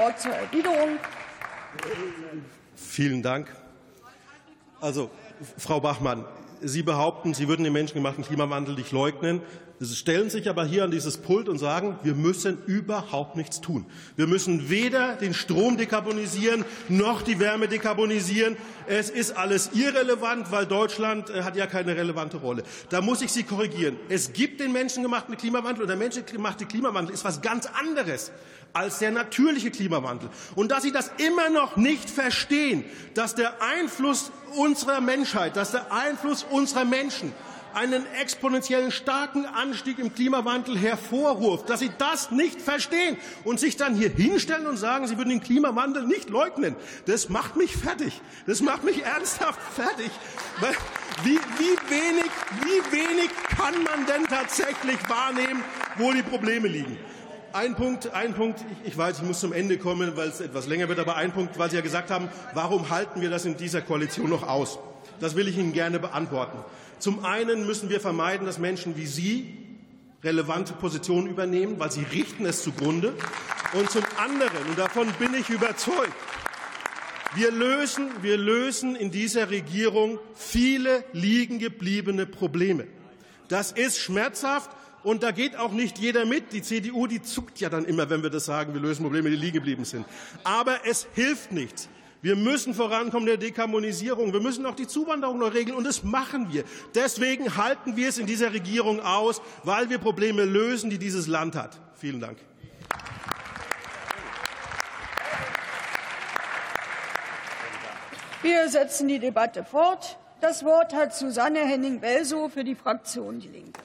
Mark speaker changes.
Speaker 1: Wort zur Erwiderung.
Speaker 2: Vielen Dank. Also, Frau Bachmann, Sie behaupten, Sie würden den menschengemachten Klimawandel nicht leugnen. Sie stellen sich aber hier an dieses Pult und sagen, wir müssen überhaupt nichts tun. Wir müssen weder den Strom dekarbonisieren noch die Wärme dekarbonisieren. Es ist alles irrelevant, weil Deutschland äh, hat ja keine relevante Rolle. Da muss ich Sie korrigieren. Es gibt den menschengemachten Klimawandel und der menschengemachte Klimawandel ist was ganz anderes als der natürliche Klimawandel. Und dass Sie das immer noch nicht verstehen, dass der Einfluss unserer Menschheit, dass der Einfluss unserer Menschen einen exponentiellen starken Anstieg im Klimawandel hervorruft, dass Sie das nicht verstehen und sich dann hier hinstellen und sagen, Sie würden den Klimawandel nicht leugnen. Das macht mich fertig. Das macht mich ernsthaft fertig. Wie, wie, wenig, wie wenig kann man denn tatsächlich wahrnehmen, wo die Probleme liegen? Ein Punkt, ein Punkt, ich weiß, ich muss zum Ende kommen, weil es etwas länger wird, aber ein Punkt, weil Sie ja gesagt haben, warum halten wir das in dieser Koalition noch aus? Das will ich Ihnen gerne beantworten. Zum einen müssen wir vermeiden, dass Menschen wie Sie relevante Positionen übernehmen, weil sie richten es zugrunde. Und zum anderen, und davon bin ich überzeugt, wir lösen, wir lösen in dieser Regierung viele liegen gebliebene Probleme. Das ist schmerzhaft. Und da geht auch nicht jeder mit. Die CDU, die zuckt ja dann immer, wenn wir das sagen, wir lösen Probleme, die liegen geblieben sind. Aber es hilft nichts. Wir müssen vorankommen in der Dekarbonisierung. Wir müssen auch die Zuwanderung neu regeln. Und das machen wir. Deswegen halten wir es in dieser Regierung aus, weil wir Probleme lösen, die dieses Land hat. Vielen Dank.
Speaker 1: Wir setzen die Debatte fort. Das Wort hat Susanne Henning-Welsow für die Fraktion Die Linke.